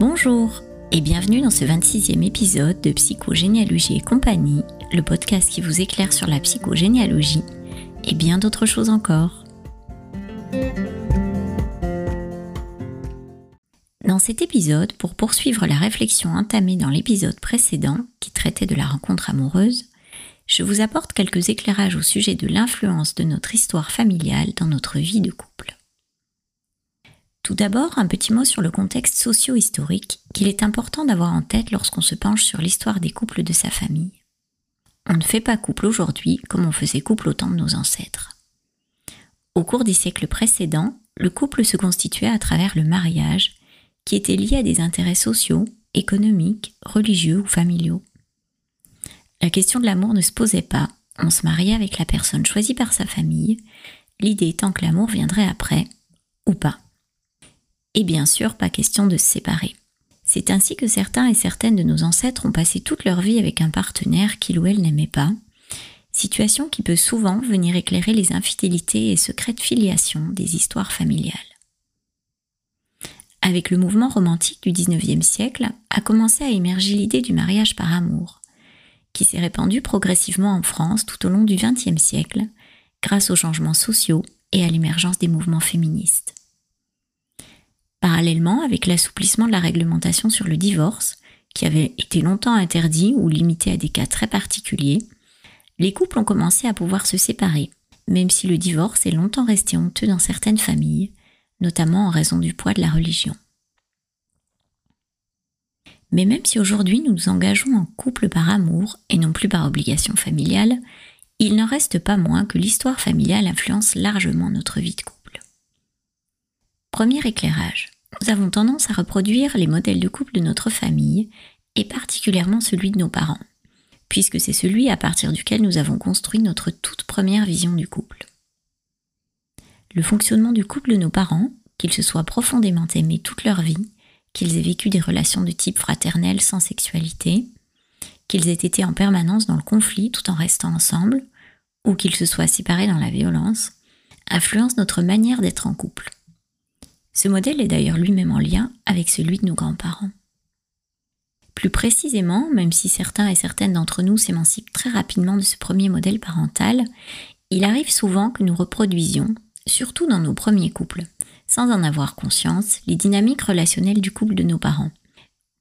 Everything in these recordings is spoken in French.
Bonjour et bienvenue dans ce 26e épisode de Psychogénéalogie et compagnie, le podcast qui vous éclaire sur la psychogénéalogie et bien d'autres choses encore. Dans cet épisode, pour poursuivre la réflexion entamée dans l'épisode précédent qui traitait de la rencontre amoureuse, je vous apporte quelques éclairages au sujet de l'influence de notre histoire familiale dans notre vie de couple. Tout d'abord, un petit mot sur le contexte socio-historique qu'il est important d'avoir en tête lorsqu'on se penche sur l'histoire des couples de sa famille. On ne fait pas couple aujourd'hui comme on faisait couple au temps de nos ancêtres. Au cours des siècles précédents, le couple se constituait à travers le mariage, qui était lié à des intérêts sociaux, économiques, religieux ou familiaux. La question de l'amour ne se posait pas, on se mariait avec la personne choisie par sa famille, l'idée étant que l'amour viendrait après, ou pas. Et bien sûr, pas question de se séparer. C'est ainsi que certains et certaines de nos ancêtres ont passé toute leur vie avec un partenaire qu'ils ou elles n'aimaient pas, situation qui peut souvent venir éclairer les infidélités et secrètes filiations des histoires familiales. Avec le mouvement romantique du XIXe siècle, a commencé à émerger l'idée du mariage par amour, qui s'est répandue progressivement en France tout au long du XXe siècle, grâce aux changements sociaux et à l'émergence des mouvements féministes. Parallèlement, avec l'assouplissement de la réglementation sur le divorce, qui avait été longtemps interdit ou limité à des cas très particuliers, les couples ont commencé à pouvoir se séparer, même si le divorce est longtemps resté honteux dans certaines familles, notamment en raison du poids de la religion. Mais même si aujourd'hui nous nous engageons en couple par amour et non plus par obligation familiale, il n'en reste pas moins que l'histoire familiale influence largement notre vie de couple. Premier éclairage. Nous avons tendance à reproduire les modèles de couple de notre famille, et particulièrement celui de nos parents, puisque c'est celui à partir duquel nous avons construit notre toute première vision du couple. Le fonctionnement du couple de nos parents, qu'ils se soient profondément aimés toute leur vie, qu'ils aient vécu des relations de type fraternel sans sexualité, qu'ils aient été en permanence dans le conflit tout en restant ensemble, ou qu'ils se soient séparés dans la violence, influence notre manière d'être en couple. Ce modèle est d'ailleurs lui-même en lien avec celui de nos grands-parents. Plus précisément, même si certains et certaines d'entre nous s'émancipent très rapidement de ce premier modèle parental, il arrive souvent que nous reproduisions, surtout dans nos premiers couples, sans en avoir conscience, les dynamiques relationnelles du couple de nos parents,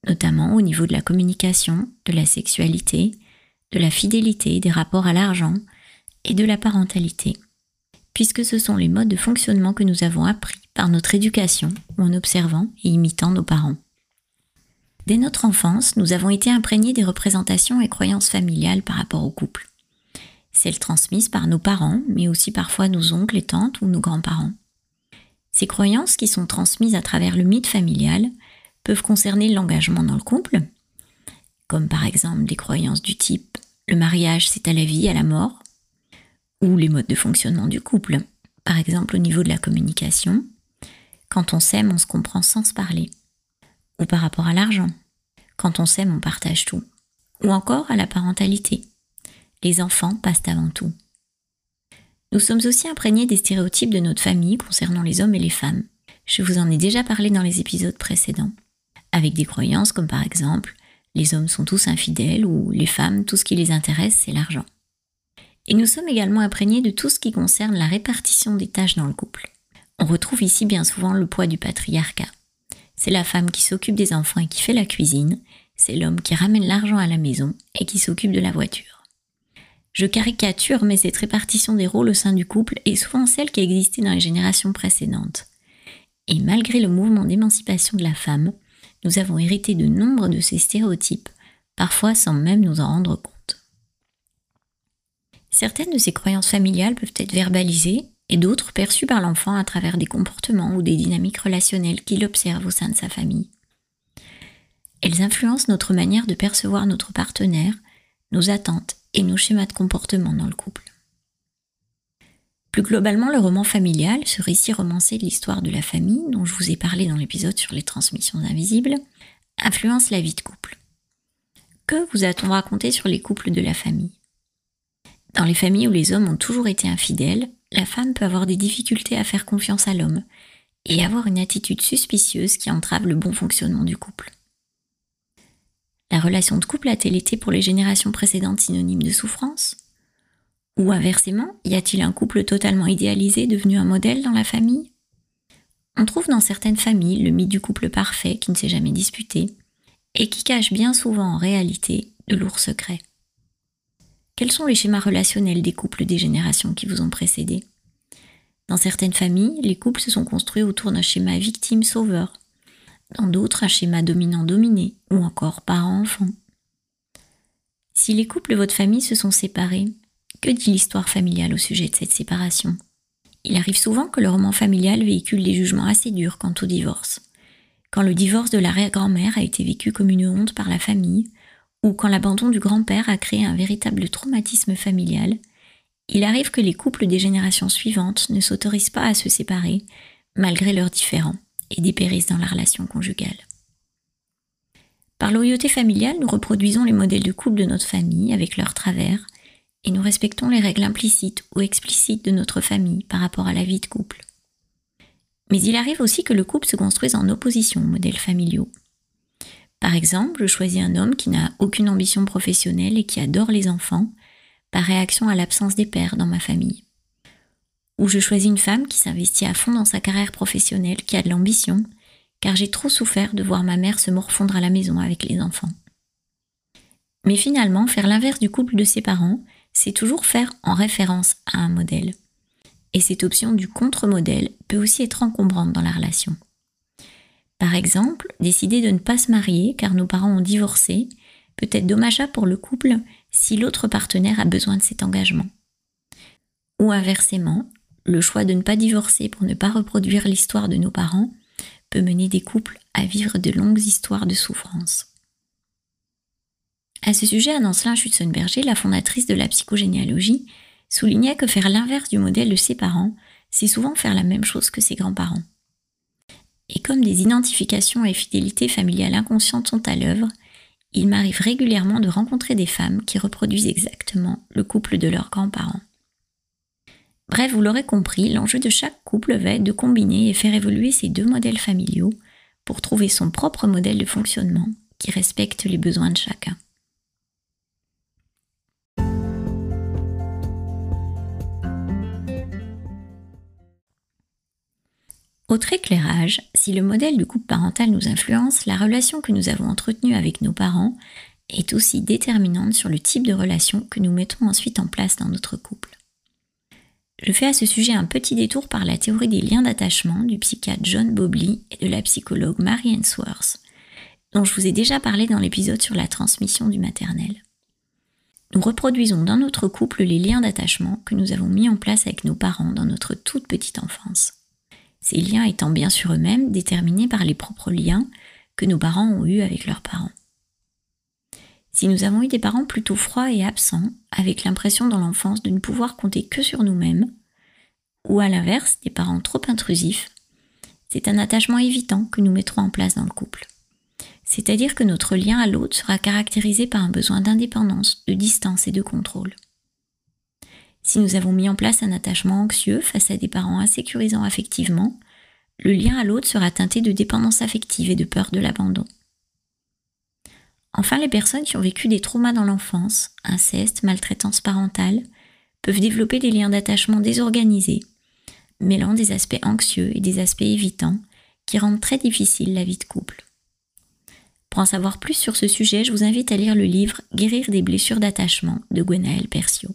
notamment au niveau de la communication, de la sexualité, de la fidélité, des rapports à l'argent et de la parentalité, puisque ce sont les modes de fonctionnement que nous avons appris par notre éducation ou en observant et imitant nos parents. Dès notre enfance, nous avons été imprégnés des représentations et croyances familiales par rapport au couple. Celles transmises par nos parents, mais aussi parfois nos oncles et tantes ou nos grands-parents. Ces croyances qui sont transmises à travers le mythe familial peuvent concerner l'engagement dans le couple, comme par exemple des croyances du type le mariage c'est à la vie, à la mort, ou les modes de fonctionnement du couple, par exemple au niveau de la communication, quand on s'aime, on se comprend sans se parler. Ou par rapport à l'argent. Quand on s'aime, on partage tout. Ou encore à la parentalité. Les enfants passent avant tout. Nous sommes aussi imprégnés des stéréotypes de notre famille concernant les hommes et les femmes. Je vous en ai déjà parlé dans les épisodes précédents. Avec des croyances comme par exemple les hommes sont tous infidèles ou les femmes, tout ce qui les intéresse, c'est l'argent. Et nous sommes également imprégnés de tout ce qui concerne la répartition des tâches dans le couple. On retrouve ici bien souvent le poids du patriarcat. C'est la femme qui s'occupe des enfants et qui fait la cuisine, c'est l'homme qui ramène l'argent à la maison et qui s'occupe de la voiture. Je caricature, mais cette répartition des rôles au sein du couple est souvent celle qui a existé dans les générations précédentes. Et malgré le mouvement d'émancipation de la femme, nous avons hérité de nombre de ces stéréotypes, parfois sans même nous en rendre compte. Certaines de ces croyances familiales peuvent être verbalisées et d'autres perçues par l'enfant à travers des comportements ou des dynamiques relationnelles qu'il observe au sein de sa famille. Elles influencent notre manière de percevoir notre partenaire, nos attentes et nos schémas de comportement dans le couple. Plus globalement, le roman familial, ce récit romancé de l'histoire de la famille dont je vous ai parlé dans l'épisode sur les transmissions invisibles, influence la vie de couple. Que vous a-t-on raconté sur les couples de la famille? Dans les familles où les hommes ont toujours été infidèles, la femme peut avoir des difficultés à faire confiance à l'homme, et avoir une attitude suspicieuse qui entrave le bon fonctionnement du couple. La relation de couple a-t-elle été pour les générations précédentes synonyme de souffrance? Ou inversement, y a-t-il un couple totalement idéalisé devenu un modèle dans la famille? On trouve dans certaines familles le mythe du couple parfait qui ne s'est jamais disputé et qui cache bien souvent en réalité de lourds secrets. Quels sont les schémas relationnels des couples des générations qui vous ont précédé? Dans certaines familles, les couples se sont construits autour d'un schéma victime-sauveur, dans d'autres un schéma dominant-dominé, ou encore parent-enfant. Si les couples de votre famille se sont séparés, que dit l'histoire familiale au sujet de cette séparation? Il arrive souvent que le roman familial véhicule des jugements assez durs quant au divorce. Quand le divorce de l'arrière-grand-mère a été vécu comme une honte par la famille, ou quand l'abandon du grand-père a créé un véritable traumatisme familial, il arrive que les couples des générations suivantes ne s'autorisent pas à se séparer, malgré leurs différends et dépérissent dans la relation conjugale. Par loyauté familiale, nous reproduisons les modèles de couple de notre famille avec leurs travers, et nous respectons les règles implicites ou explicites de notre famille par rapport à la vie de couple. Mais il arrive aussi que le couple se construise en opposition aux modèles familiaux. Par exemple, je choisis un homme qui n'a aucune ambition professionnelle et qui adore les enfants, par réaction à l'absence des pères dans ma famille ou je choisis une femme qui s'investit à fond dans sa carrière professionnelle, qui a de l'ambition, car j'ai trop souffert de voir ma mère se morfondre à la maison avec les enfants. Mais finalement, faire l'inverse du couple de ses parents, c'est toujours faire en référence à un modèle. Et cette option du contre-modèle peut aussi être encombrante dans la relation. Par exemple, décider de ne pas se marier car nos parents ont divorcé peut être dommageable pour le couple si l'autre partenaire a besoin de cet engagement. Ou inversement, le choix de ne pas divorcer pour ne pas reproduire l'histoire de nos parents peut mener des couples à vivre de longues histoires de souffrance. À ce sujet, Anne-Ancelin Schutzenberger, la fondatrice de la psychogénéalogie, soulignait que faire l'inverse du modèle de ses parents, c'est souvent faire la même chose que ses grands-parents. Et comme des identifications et fidélités familiales inconscientes sont à l'œuvre, il m'arrive régulièrement de rencontrer des femmes qui reproduisent exactement le couple de leurs grands-parents. Bref, vous l'aurez compris, l'enjeu de chaque couple va être de combiner et faire évoluer ces deux modèles familiaux pour trouver son propre modèle de fonctionnement qui respecte les besoins de chacun. Autre éclairage, si le modèle du couple parental nous influence, la relation que nous avons entretenue avec nos parents est aussi déterminante sur le type de relation que nous mettons ensuite en place dans notre couple. Je fais à ce sujet un petit détour par la théorie des liens d'attachement du psychiatre John Bobley et de la psychologue Mary Ainsworth, dont je vous ai déjà parlé dans l'épisode sur la transmission du maternel. Nous reproduisons dans notre couple les liens d'attachement que nous avons mis en place avec nos parents dans notre toute petite enfance. Ces liens étant bien sûr eux-mêmes déterminés par les propres liens que nos parents ont eus avec leurs parents. Si nous avons eu des parents plutôt froids et absents, avec l'impression dans l'enfance de ne pouvoir compter que sur nous-mêmes, ou à l'inverse, des parents trop intrusifs, c'est un attachement évitant que nous mettrons en place dans le couple. C'est-à-dire que notre lien à l'autre sera caractérisé par un besoin d'indépendance, de distance et de contrôle. Si nous avons mis en place un attachement anxieux face à des parents insécurisants affectivement, le lien à l'autre sera teinté de dépendance affective et de peur de l'abandon. Enfin, les personnes qui ont vécu des traumas dans l'enfance, inceste, maltraitance parentale, peuvent développer des liens d'attachement désorganisés, mêlant des aspects anxieux et des aspects évitants qui rendent très difficile la vie de couple. Pour en savoir plus sur ce sujet, je vous invite à lire le livre Guérir des blessures d'attachement de Gwenaël Persio.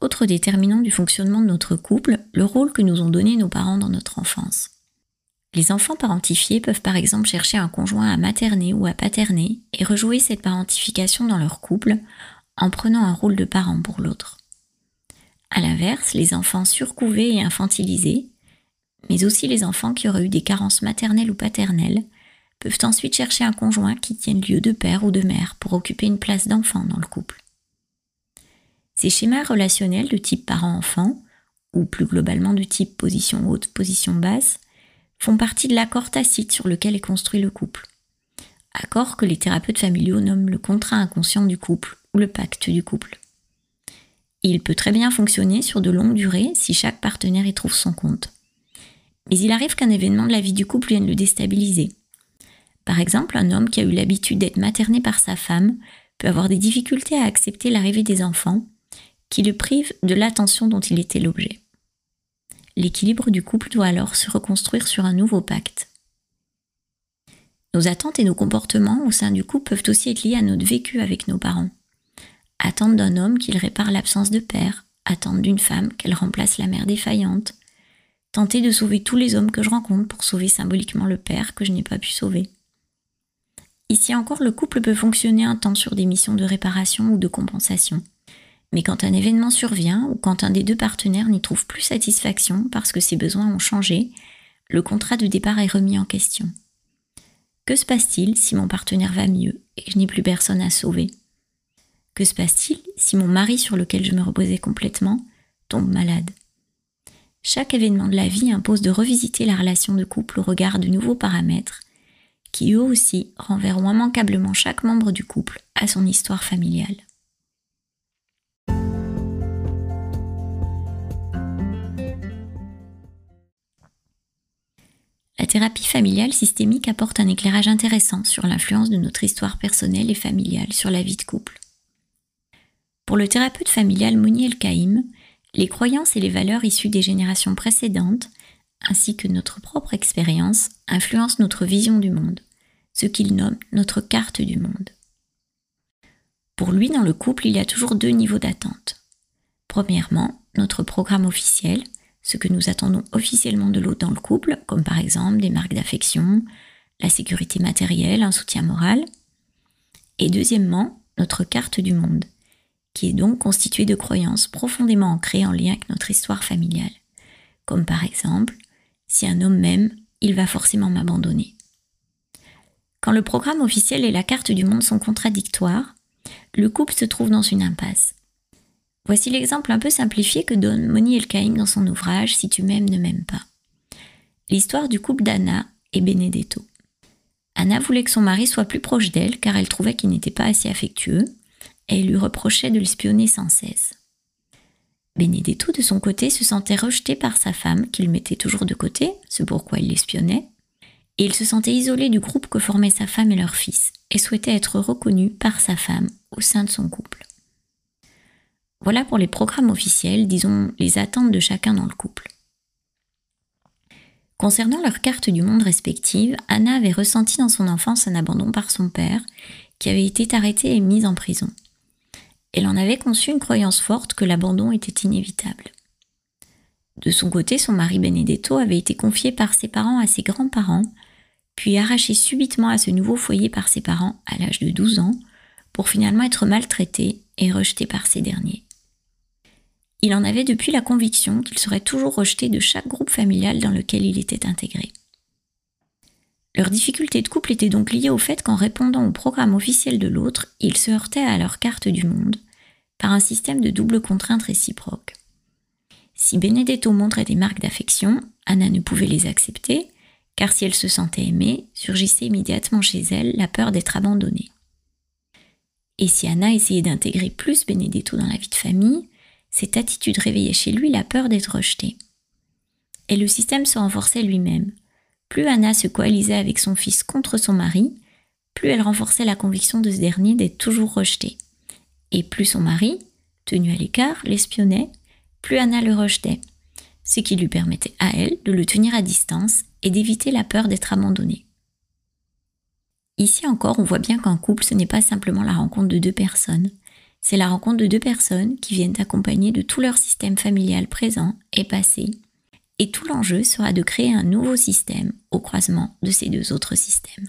Autre déterminant du fonctionnement de notre couple, le rôle que nous ont donné nos parents dans notre enfance. Les enfants parentifiés peuvent par exemple chercher un conjoint à materner ou à paterner et rejouer cette parentification dans leur couple en prenant un rôle de parent pour l'autre. A l'inverse, les enfants surcouvés et infantilisés, mais aussi les enfants qui auraient eu des carences maternelles ou paternelles, peuvent ensuite chercher un conjoint qui tienne lieu de père ou de mère pour occuper une place d'enfant dans le couple. Ces schémas relationnels de type parent-enfant, ou plus globalement de type position haute, position basse, font partie de l'accord tacite sur lequel est construit le couple. Accord que les thérapeutes familiaux nomment le contrat inconscient du couple ou le pacte du couple. Il peut très bien fonctionner sur de longues durées si chaque partenaire y trouve son compte. Mais il arrive qu'un événement de la vie du couple vienne le déstabiliser. Par exemple, un homme qui a eu l'habitude d'être materné par sa femme peut avoir des difficultés à accepter l'arrivée des enfants, qui le privent de l'attention dont il était l'objet. L'équilibre du couple doit alors se reconstruire sur un nouveau pacte. Nos attentes et nos comportements au sein du couple peuvent aussi être liés à notre vécu avec nos parents. Attente d'un homme qu'il répare l'absence de père, attente d'une femme qu'elle remplace la mère défaillante, tenter de sauver tous les hommes que je rencontre pour sauver symboliquement le père que je n'ai pas pu sauver. Ici encore, le couple peut fonctionner un temps sur des missions de réparation ou de compensation. Mais quand un événement survient ou quand un des deux partenaires n'y trouve plus satisfaction parce que ses besoins ont changé, le contrat de départ est remis en question. Que se passe-t-il si mon partenaire va mieux et que je n'ai plus personne à sauver? Que se passe-t-il si mon mari sur lequel je me reposais complètement tombe malade? Chaque événement de la vie impose de revisiter la relation de couple au regard de nouveaux paramètres qui eux aussi renverront immanquablement chaque membre du couple à son histoire familiale. Thérapie familiale systémique apporte un éclairage intéressant sur l'influence de notre histoire personnelle et familiale sur la vie de couple. Pour le thérapeute familial Mouni El Kaïm, les croyances et les valeurs issues des générations précédentes ainsi que notre propre expérience, influencent notre vision du monde, ce qu'il nomme notre carte du monde. Pour lui, dans le couple, il y a toujours deux niveaux d'attente. Premièrement, notre programme officiel, ce que nous attendons officiellement de l'autre dans le couple, comme par exemple des marques d'affection, la sécurité matérielle, un soutien moral. Et deuxièmement, notre carte du monde, qui est donc constituée de croyances profondément ancrées en lien avec notre histoire familiale, comme par exemple si un homme m'aime, il va forcément m'abandonner. Quand le programme officiel et la carte du monde sont contradictoires, le couple se trouve dans une impasse. Voici l'exemple un peu simplifié que donne Moni Elkaïm dans son ouvrage Si tu m'aimes, ne m'aime pas. L'histoire du couple d'Anna et Benedetto. Anna voulait que son mari soit plus proche d'elle car elle trouvait qu'il n'était pas assez affectueux et elle lui reprochait de l'espionner sans cesse. Benedetto, de son côté, se sentait rejeté par sa femme, qu'il mettait toujours de côté, ce pourquoi il l'espionnait, et il se sentait isolé du groupe que formaient sa femme et leur fils, et souhaitait être reconnu par sa femme au sein de son couple. Voilà pour les programmes officiels, disons les attentes de chacun dans le couple. Concernant leur carte du monde respective, Anna avait ressenti dans son enfance un abandon par son père, qui avait été arrêté et mis en prison. Elle en avait conçu une croyance forte que l'abandon était inévitable. De son côté, son mari Benedetto avait été confié par ses parents à ses grands-parents, puis arraché subitement à ce nouveau foyer par ses parents à l'âge de 12 ans, pour finalement être maltraité et rejeté par ces derniers. Il en avait depuis la conviction qu'il serait toujours rejeté de chaque groupe familial dans lequel il était intégré. Leur difficulté de couple était donc liée au fait qu'en répondant au programme officiel de l'autre, ils se heurtaient à leur carte du monde, par un système de double contrainte réciproque. Si Benedetto montrait des marques d'affection, Anna ne pouvait les accepter, car si elle se sentait aimée, surgissait immédiatement chez elle la peur d'être abandonnée. Et si Anna essayait d'intégrer plus Benedetto dans la vie de famille, cette attitude réveillait chez lui la peur d'être rejetée. Et le système se renforçait lui-même, plus Anna se coalisait avec son fils contre son mari, plus elle renforçait la conviction de ce dernier d'être toujours rejeté. Et plus son mari, tenu à l'écart, l'espionnait, plus Anna le rejetait, ce qui lui permettait à elle de le tenir à distance et d'éviter la peur d'être abandonnée. Ici encore, on voit bien qu'un couple, ce n'est pas simplement la rencontre de deux personnes, c'est la rencontre de deux personnes qui viennent accompagner de tout leur système familial présent et passé et tout l'enjeu sera de créer un nouveau système au croisement de ces deux autres systèmes.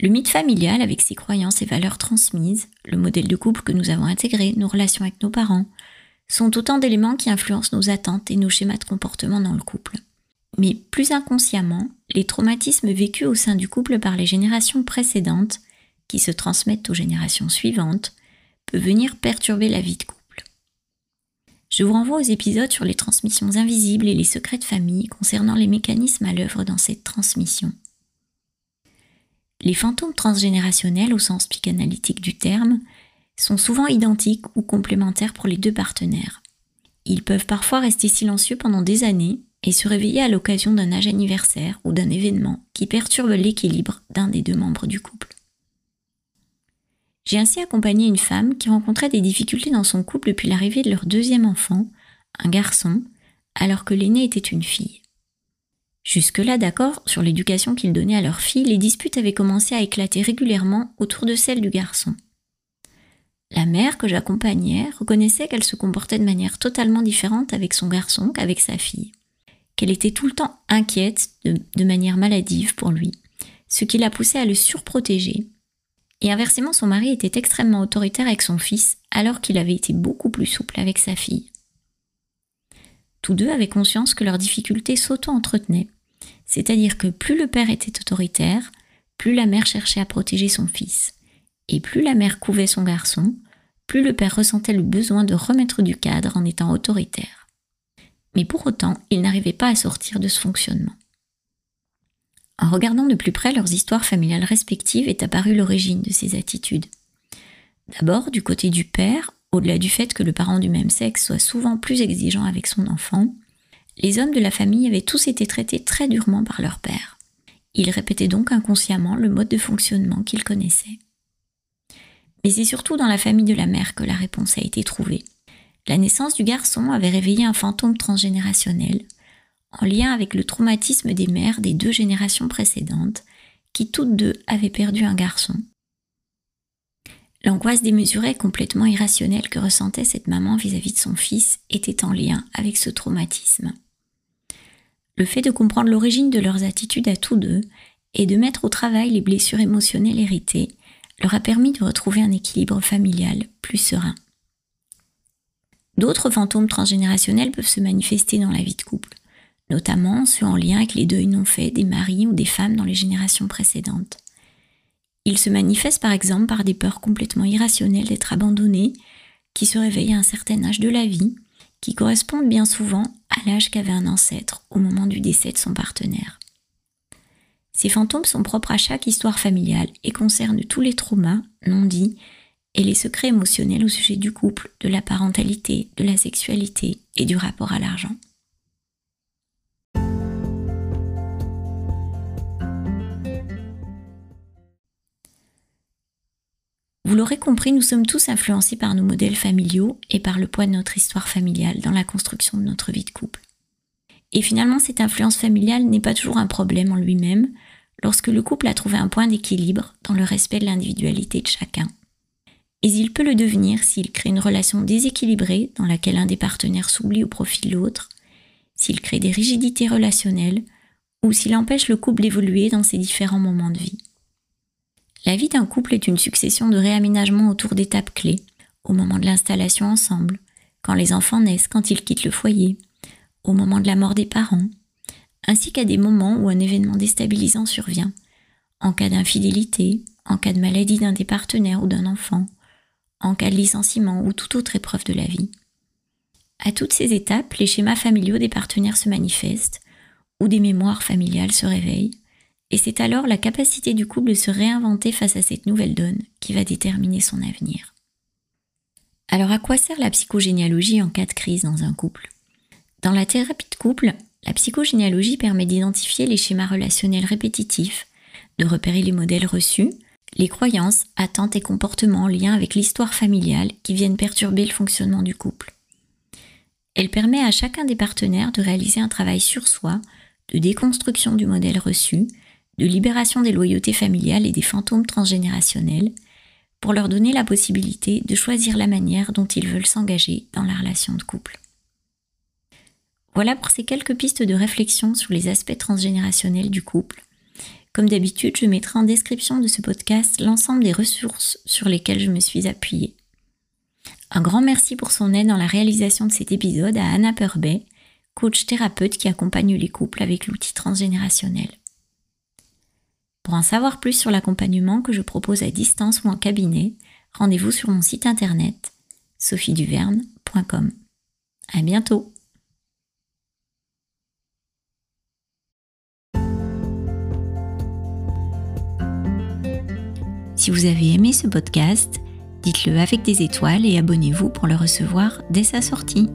Le mythe familial, avec ses croyances et valeurs transmises, le modèle de couple que nous avons intégré, nos relations avec nos parents, sont autant d'éléments qui influencent nos attentes et nos schémas de comportement dans le couple. Mais plus inconsciemment, les traumatismes vécus au sein du couple par les générations précédentes qui se transmettent aux générations suivantes peut venir perturber la vie de couple. Je vous renvoie aux épisodes sur les transmissions invisibles et les secrets de famille concernant les mécanismes à l'œuvre dans cette transmission. Les fantômes transgénérationnels au sens psychanalytique du terme sont souvent identiques ou complémentaires pour les deux partenaires. Ils peuvent parfois rester silencieux pendant des années et se réveiller à l'occasion d'un âge anniversaire ou d'un événement qui perturbe l'équilibre d'un des deux membres du couple. J'ai ainsi accompagné une femme qui rencontrait des difficultés dans son couple depuis l'arrivée de leur deuxième enfant, un garçon, alors que l'aîné était une fille. Jusque-là d'accord sur l'éducation qu'ils donnaient à leur fille, les disputes avaient commencé à éclater régulièrement autour de celle du garçon. La mère que j'accompagnais reconnaissait qu'elle se comportait de manière totalement différente avec son garçon qu'avec sa fille, qu'elle était tout le temps inquiète de, manière maladive pour lui, ce qui la poussait à le surprotéger. Et inversement, son mari était extrêmement autoritaire avec son fils, alors qu'il avait été beaucoup plus souple avec sa fille. Tous deux avaient conscience que leurs difficultés s'auto-entretenaient c'est-à-dire que plus le père était autoritaire, plus la mère cherchait à protéger son fils. Et plus la mère couvait son garçon, plus le père ressentait le besoin de remettre du cadre en étant autoritaire. Mais pour autant, il n'arrivait pas à sortir de ce fonctionnement. En regardant de plus près leurs histoires familiales respectives est apparue l'origine de ces attitudes. D'abord, du côté du père, au-delà du fait que le parent du même sexe soit souvent plus exigeant avec son enfant, les hommes de la famille avaient tous été traités très durement par leur père. Ils répétaient donc inconsciemment le mode de fonctionnement qu'ils connaissaient. Mais c'est surtout dans la famille de la mère que la réponse a été trouvée. La naissance du garçon avait réveillé un fantôme transgénérationnel, en lien avec le traumatisme des mères des deux générations précédentes, qui toutes deux avaient perdu un garçon. L'angoisse démesurée complètement irrationnelle que ressentait cette maman vis-à-vis -vis de son fils était en lien avec ce traumatisme. Le fait de comprendre l'origine de leurs attitudes à tous deux et de mettre au travail les blessures émotionnelles héritées leur a permis de retrouver un équilibre familial plus serein. D'autres fantômes transgénérationnels peuvent se manifester dans la vie de couple, notamment ceux en lien avec les deuils non faits des maris ou des femmes dans les générations précédentes. Ils se manifestent par exemple par des peurs complètement irrationnelles d'être abandonnés, qui se réveillent à un certain âge de la vie, qui correspondent bien souvent à l'âge qu'avait un ancêtre au moment du décès de son partenaire. Ces fantômes sont propres à chaque histoire familiale et concernent tous les traumas non dits et les secrets émotionnels au sujet du couple, de la parentalité, de la sexualité et du rapport à l'argent. Vous l'aurez compris, nous sommes tous influencés par nos modèles familiaux et par le poids de notre histoire familiale dans la construction de notre vie de couple. Et finalement, cette influence familiale n'est pas toujours un problème en lui-même lorsque le couple a trouvé un point d'équilibre dans le respect de l'individualité de chacun. Et il peut le devenir s'il crée une relation déséquilibrée dans laquelle un des partenaires s'oublie au profit de l'autre, s'il crée des rigidités relationnelles ou s'il empêche le couple d'évoluer dans ses différents moments de vie. La vie d'un couple est une succession de réaménagements autour d'étapes clés, au moment de l'installation ensemble, quand les enfants naissent, quand ils quittent le foyer, au moment de la mort des parents, ainsi qu'à des moments où un événement déstabilisant survient, en cas d'infidélité, en cas de maladie d'un des partenaires ou d'un enfant, en cas de licenciement ou toute autre épreuve de la vie. À toutes ces étapes, les schémas familiaux des partenaires se manifestent, ou des mémoires familiales se réveillent, et c'est alors la capacité du couple de se réinventer face à cette nouvelle donne qui va déterminer son avenir. Alors à quoi sert la psychogénéalogie en cas de crise dans un couple? Dans la thérapie de couple, la psychogénéalogie permet d'identifier les schémas relationnels répétitifs, de repérer les modèles reçus, les croyances, attentes et comportements en lien avec l'histoire familiale qui viennent perturber le fonctionnement du couple. Elle permet à chacun des partenaires de réaliser un travail sur soi, de déconstruction du modèle reçu, de libération des loyautés familiales et des fantômes transgénérationnels, pour leur donner la possibilité de choisir la manière dont ils veulent s'engager dans la relation de couple. Voilà pour ces quelques pistes de réflexion sur les aspects transgénérationnels du couple. Comme d'habitude, je mettrai en description de ce podcast l'ensemble des ressources sur lesquelles je me suis appuyée. Un grand merci pour son aide dans la réalisation de cet épisode à Anna Purbet, coach thérapeute qui accompagne les couples avec l'outil transgénérationnel. Pour en savoir plus sur l'accompagnement que je propose à distance ou en cabinet, rendez-vous sur mon site internet sophieduverne.com. À bientôt! Si vous avez aimé ce podcast, dites-le avec des étoiles et abonnez-vous pour le recevoir dès sa sortie.